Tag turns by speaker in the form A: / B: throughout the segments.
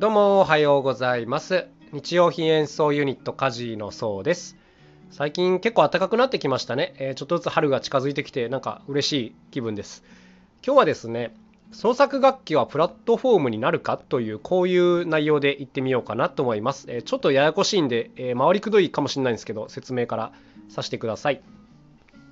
A: どうもおはようございます。日用品演奏ユニットカジのそうです。最近結構暖かくなってきましたね、え、ちょっとずつ春が近づいてきてなんか嬉しい気分です。今日はですね創作楽器はプラットフォームになるかというこういう内容で言ってみようかなと思います、え、ちょっとややこしいんで、え、回りくどいかもしれないんですけど説明からさせてください。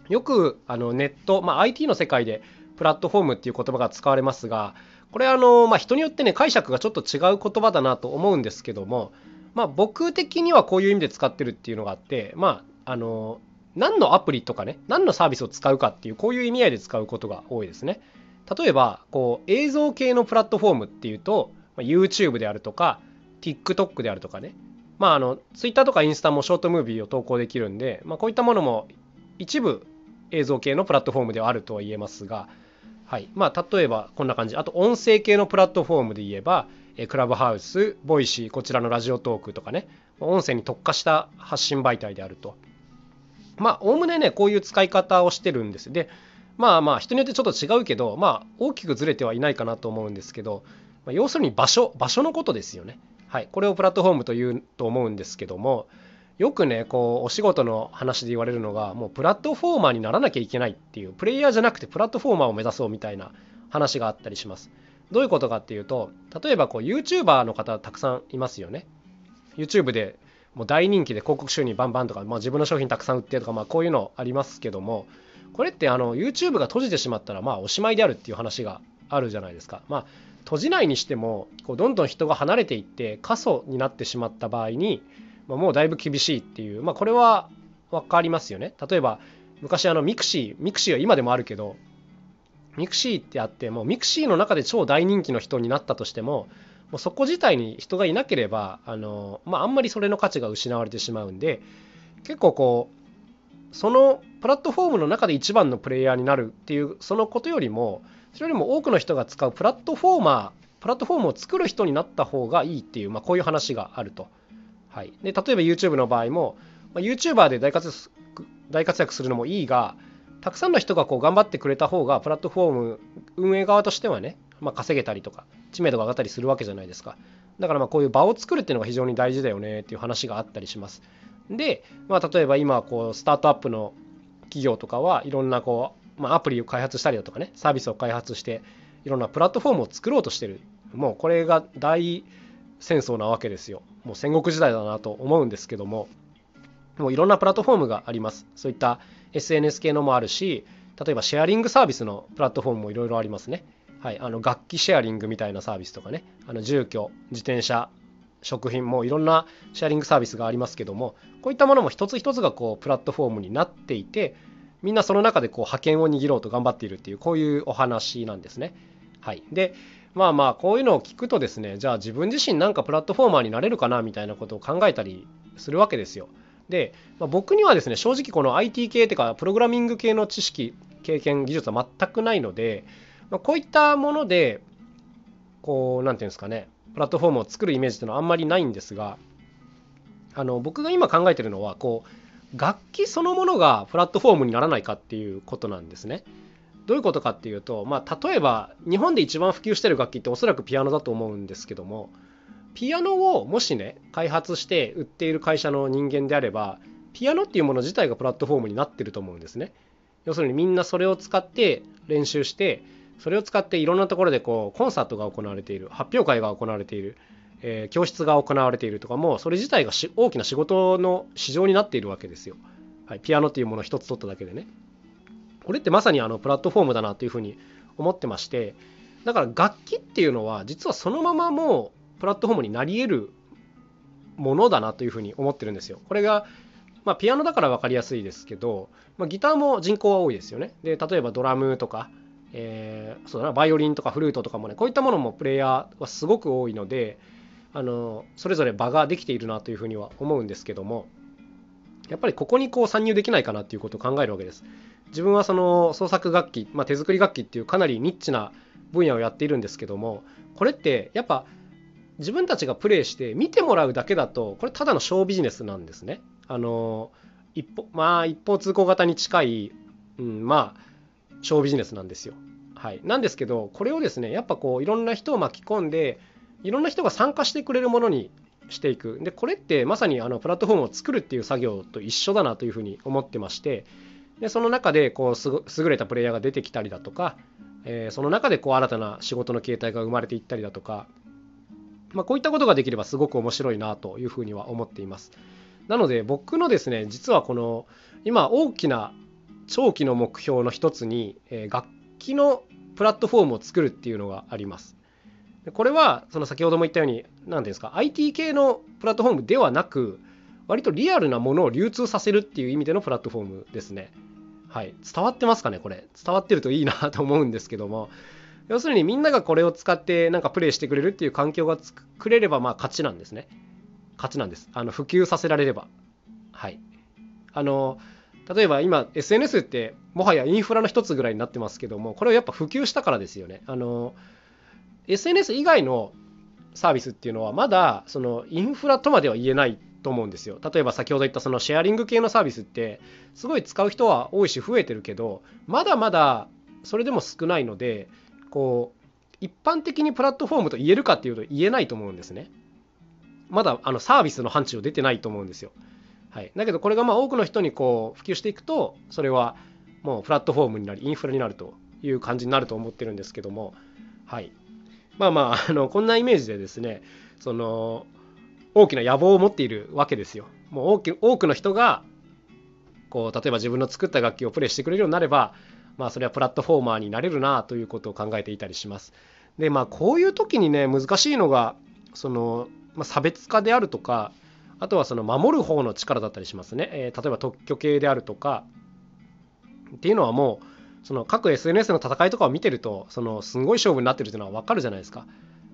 A: よくあのネット、まあ、IT の世界でプラットフォームっていう言葉が使われますがこれあの、まあ、人によってね解釈がちょっと違う言葉だなと思うんですけども、まあ、僕的にはこういう意味で使ってるっていうのがあってまああの何のアプリとかね何のサービスを使うかっていうこういう意味合いで使うことが多いですね。例えばこう映像系のプラットフォームっていうと YouTube であるとか TikTok であるとかね。まああの Twitter とかインスタもショートムービーを投稿できるんで、まあ、こういったものも一部映像系のプラットフォームではあるとは言えますがはい。まあ、例えばこんな感じ。あと音声系のプラットフォームで言えばクラブハウスボイシーこちらのラジオトークとかね。音声に特化した発信媒体であると。まあおおむねねこういう使い方をしてるんです。でまあまあ人によってちょっと違うけどまあ大きくずれてはいないかなと思うんですけど、まあ、要するに場所場所のことですよね。はい。これをプラットフォームというと思うんですけどもよくねこうお仕事の話で言われるのがもうプラットフォーマーにならなきゃいけないっていうプレイヤーじゃなくてプラットフォーマーを目指そうみたいな話があったりします。どういうことかっていうと例えばこう YouTuber の方たくさんいますよね。YouTube でもう大人気で広告収入バンバンとか、まあ、自分の商品たくさん売ってとか、まあ、こういうのありますけどもこれってあの YouTube が閉じてしまったらまあおしまいであるっていう話があるじゃないですか。まあ閉じないにしてもこうどんどん人が離れていって過疎になってしまった場合にまあ、もうだいぶ厳しいっていう、まあ、これは分かりますよね。例えば昔あのミクシーミクシーは今でもあるけどミクシーってあってもうミクシーの中で超大人気の人になったとしてももうそこ自体に人がいなければあの、まあ、あんまりそれの価値が失われてしまうんで結構こうそのプラットフォームの中で一番のプレイヤーになるっていうそのことよりもそれよりも多くの人が使うプラットフォーマープラットフォームを作る人になった方がいいっていう、まあ、こういう話があると。はい、で例えば YouTube の場合も、まあ、YouTuber で大活大活躍するのもいいがたくさんの人がこう頑張ってくれた方がプラットフォーム運営側としてはね、まあ、稼げたりとか知名度が上がったりするわけじゃないですか。だからまあこういう場を作るっていうのが非常に大事だよねっていう話があったりします。で、まあ、例えば今こうスタートアップの企業とかはいろんなこう、まあ、アプリを開発したりだとかねサービスを開発していろんなプラットフォームを作ろうとしてる。もうこれが大戦争なわけですよ。もう戦国時代だなと思うんですけどももういろんなプラットフォームがあります。そういった SNS 系のもあるし例えばシェアリングサービスのプラットフォームもいろいろありますね。はいあの楽器シェアリングみたいなサービスとかね。あの住居自転車食品もいろんなシェアリングサービスがありますけどもこういったものも一つ一つがこうプラットフォームになっていてみんなその中でこう覇権を握ろうと頑張っているっていうこういうお話なんですね。はい、でまあまあこういうのを聞くとですねじゃあ自分自身なんかプラットフォーマーになれるかなみたいなことを考えたりするわけですよ。で、まあ、僕にはですね正直この IT 系っていうかプログラミング系の知識経験技術は全くないので、まあ、こういったものでこう何て言うんですかねプラットフォームを作るイメージっていうのはあんまりないんですがあの僕が今考えてるのはこう楽器そのものがプラットフォームにならないかっていうことなんですね。どういうことかっていうと、まあ、例えば日本で一番普及してる楽器っておそらくピアノだと思うんですけどもピアノをもしね開発して売っている会社の人間であればピアノっていうもの自体がプラットフォームになってると思うんですね。要するにみんなそれを使って練習してそれを使っていろんなところでこうコンサートが行われている発表会が行われている、えー、教室が行われているとかもそれ自体が大きな仕事の市場になっているわけですよ、はい、ピアノっていうものを一つ取っただけでね。これってまさにあのプラットフォームだなというふうに思ってましてだから楽器っていうのは実はそのままもうプラットフォームになり得るものだなというふうに思ってるんですよ。これがまあ、ピアノだから分かりやすいですけど、まあ、ギターも人口は多いですよね。で例えばドラムとか、えー、そうだなバイオリンとかフルートとかもねこういったものもプレイヤーはすごく多いのであのそれぞれ場ができているなというふうには思うんですけどもやっぱりここにこう参入できないかなっていうことを考えるわけです。自分はその創作楽器、まあ、手作り楽器っていうかなりニッチな分野をやっているんですけどもこれってやっぱ自分たちがプレイして見てもらうだけだとこれただのショービジネスなんですね。あの一方まあ一方通行型に近い、うん、まあショービジネスなんですよ。はい、なんですけどこれをですねやっぱこういろんな人を巻き込んでいろんな人が参加してくれるものにしていくでこれってまさにあのプラットフォームを作るっていう作業と一緒だなというふうに思ってましてでその中でこう優れたプレイヤーが出てきたりだとか、えー、その中でこう新たな仕事の形態が生まれていったりだとか、まあ、こういったことができればすごく面白いなというふうには思っていますなので僕のですね実はこの今大きな長期の目標の一つに、えー、楽器のプラットフォームを作るっていうのがありますこれはその先ほども言ったように何ですか IT 系のプラットフォームではなく割とリアルなものを流通させるっていう意味でのプラットフォームですね。はい、伝わってますかねこれ。伝わってるといいなと思うんですけども。要するにみんながこれを使ってなんかプレイしてくれるっていう環境が作れればまあ勝ちなんですね。勝ちなんです。あの普及させられれば。はい。あの例えば今 SNS ってもはやインフラの一つぐらいになってますけどもこれをやっぱ普及したからですよね。あの SNS 以外のサービスっていうのはまだそのインフラとまでは言えないと思うんですよ。例えば先ほど言ったそのシェアリング系のサービスってすごい使う人は多いし増えてるけどまだまだそれでも少ないのでこう一般的にプラットフォームと言えるかっていうと言えないと思うんですね。まだあのサービスの範疇出てないと思うんですよ。はい、だけどこれがまあ多くの人にこう普及していくとそれはもうプラットフォームになりインフラになるという感じになると思ってるんですけども。はい。まあまああのこんなイメージでですねその大きな野望を持っているわけですよ。もう多く多くの人がこう例えば自分の作った楽器をプレイしてくれるようになればまあそれはプラットフォーマーになれるなということを考えていたりします。でまあこういう時にね難しいのがその、まあ、差別化であるとかあとはその守る方の力だったりしますね。えー、例えば特許系であるとかっていうのはもうその各 SNS の戦いとかを見てるとそのすごい勝負になってるっていうのは分かるじゃないですか。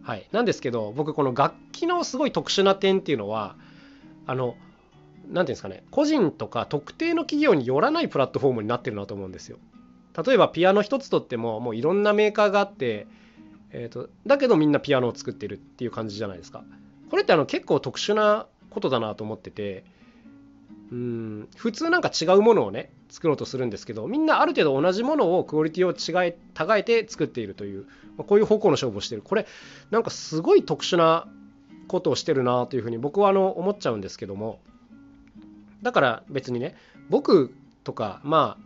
A: はい、なんですけど僕この楽器のすごい特殊な点っていうのはあの何ていうんですかね個人とか特定の企業によらないプラットフォームになってるなと思うんですよ。例えばピアノ一つとってももういろんなメーカーがあって、えーと、だけどみんなピアノを作ってるっていう感じじゃないですか。これってあの結構特殊なことだなと思っててうん。普通なんか違うものをね作ろうとするんですけどみんなある程度同じものをクオリティを違え違えて作っているという、まあこういう方向の勝負をしてる。これなんかすごい特殊なことをしてるなというふうに僕はあの思っちゃうんですけども。だから別にね僕とかまあ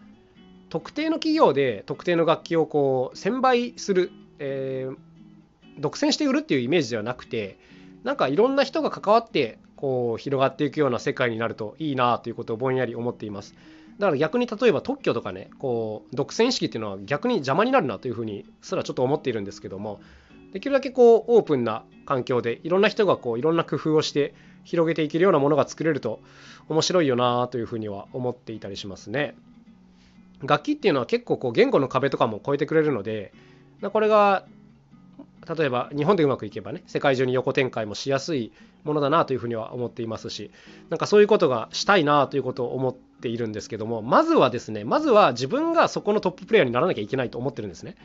A: 特定の企業で特定の楽器をこう専売する、えー、独占して売るっていうイメージではなくてなんかいろんな人が関わってこう広がっていくような世界になるといいなということをぼんやり思っています。だから逆に例えば特許とかねこう独占意識っていうのは逆に邪魔になるなというふうにすらちょっと思っているんですけどもできるだけこうオープンな環境でいろんな人がこういろんな工夫をして広げていけるようなものが作れると面白いよなというふうには思っていたりしますね。楽器っていうのは結構こう言語の壁とかも超えてくれるのでこれが例えば日本でうまくいけばね世界中に横展開もしやすいものだなというふうには思っていますしなんかそういうことがしたいなということを思っているんですけどもまずはですねまずは自分がそこのトッププレイヤーにならなきゃいけないと思ってるんですね。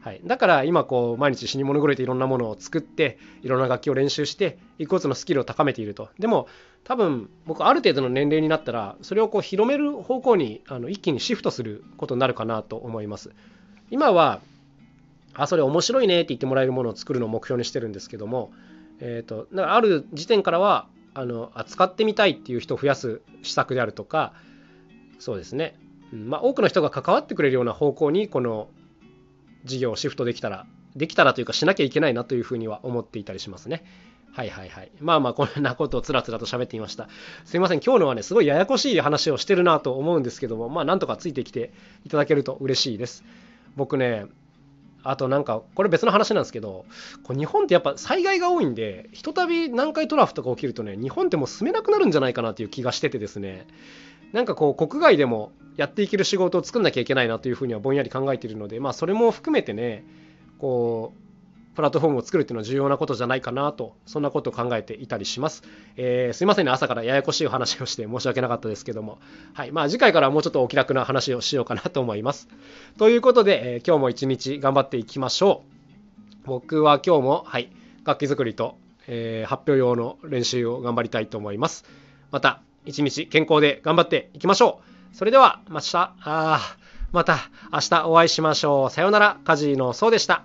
A: はい、だから今こう毎日死に物狂いていろんなものを作っていろんな楽器を練習して一個ずつのスキルを高めていると。でも多分僕ある程度の年齢になったらそれをこう広める方向にあの一気にシフトすることになるかなと思います。今はあそれ面白いねって言ってもらえるものを作るのを目標にしてるんですけども、えーと、だからある時点からはあの使ってみたいっていう人を増やす施策であるとかそうですね、うんまあ、多くの人が関わってくれるような方向にこの事業をシフトできたらできたらというかしなきゃいけないなというふうには思っていたりしますね。はいはいはい。まあまあこんなことをつらつらと喋っていました。すいません。今日のはね、すごいややこしい話をしてるなと思うんですけども、まあなんとかついてきていただけると嬉しいです。僕ね、あとなんかこれ別の話なんですけどこう日本ってやっぱ災害が多いんでひとたび南海トラフとか起きるとね日本ってもう住めなくなるんじゃないかなという気がしててですね。なんかこう国外でもやっていける仕事を作んなきゃいけないなというふうにはぼんやり考えているのでまあそれも含めてねこうプラットフォームを作るっていうのは重要なことじゃないかなと、そんなことを考えていたりします。えー、すいませんね、朝からややこしいお話をして申し訳なかったですけども、はい。まあ次回からはもうちょっとお気楽な話をしようかなと思います。ということで、えー、今日も一日頑張っていきましょう。僕は今日も、はい、楽器作りと、えー、発表用の練習を頑張りたいと思います。また、一日健康で頑張っていきましょう。それでは、また、あまた明日お会いしましょう。さようなら、カジノそうでした。